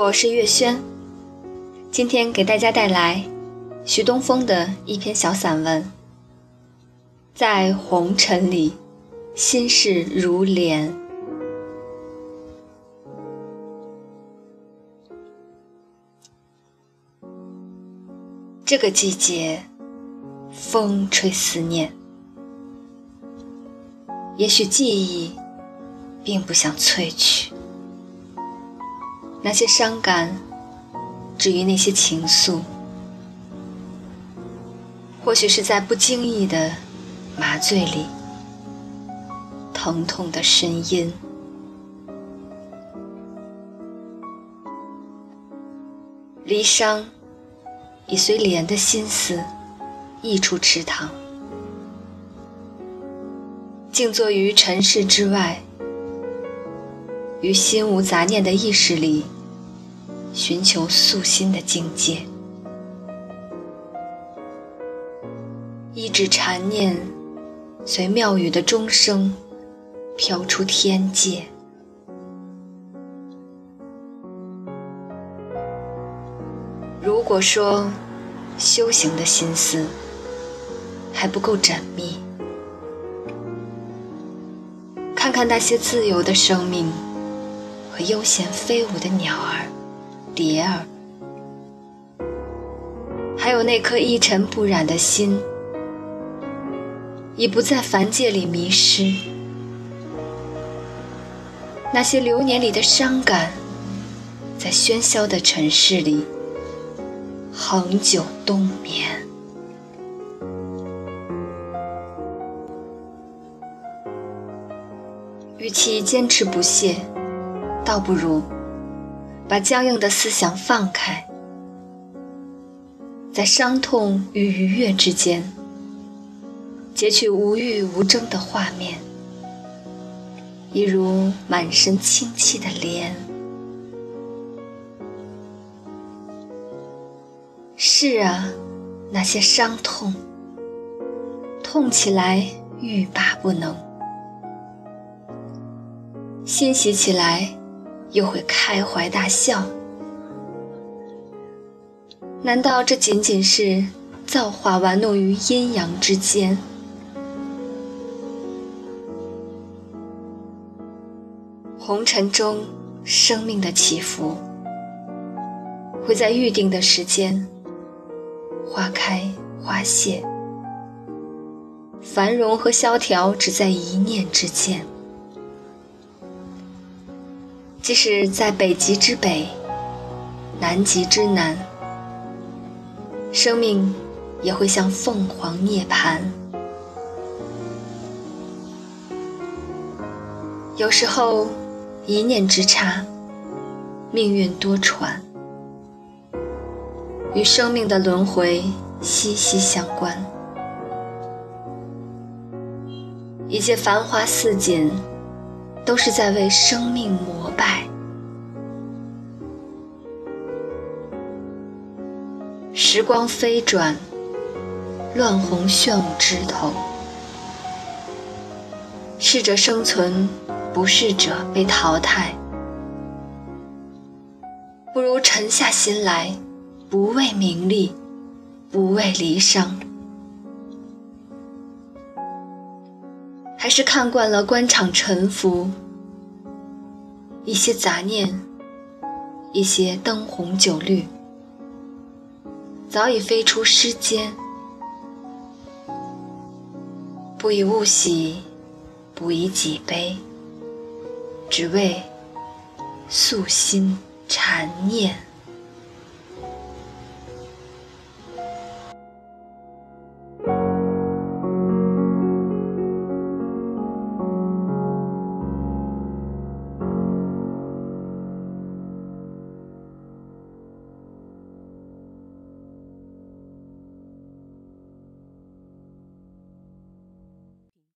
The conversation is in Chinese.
我是月轩，今天给大家带来徐东风的一篇小散文。在红尘里，心事如莲。这个季节，风吹思念。也许记忆并不想萃取，那些伤感，至于那些情愫，或许是在不经意的麻醉里，疼痛的呻吟。离殇已随莲的心思溢出池塘。静坐于尘世之外，于心无杂念的意识里，寻求素心的境界。一指禅念，随庙宇的钟声飘出天界。如果说修行的心思还不够缜密，看看那些自由的生命和悠闲飞舞的鸟儿、蝶儿，还有那颗一尘不染的心，已不在凡界里迷失。那些流年里的伤感，在喧嚣的尘世里恒久冬眠。与其坚持不懈，倒不如把僵硬的思想放开，在伤痛与愉悦之间，截取无欲无争的画面，一如满身清气的莲。是啊，那些伤痛，痛起来欲罢不能。欣喜起来，又会开怀大笑。难道这仅仅是造化玩弄于阴阳之间？红尘中，生命的起伏，会在预定的时间，花开花谢，繁荣和萧条只在一念之间。即使在北极之北，南极之南，生命也会像凤凰涅槃。有时候，一念之差，命运多舛，与生命的轮回息息相关。一切繁花似锦。都是在为生命膜拜。时光飞转，乱红炫舞枝头。适者生存，不适者被淘汰。不如沉下心来，不为名利，不为离伤。还是看惯了官场沉浮，一些杂念，一些灯红酒绿，早已飞出诗间。不以物喜，不以己悲，只为素心禅念。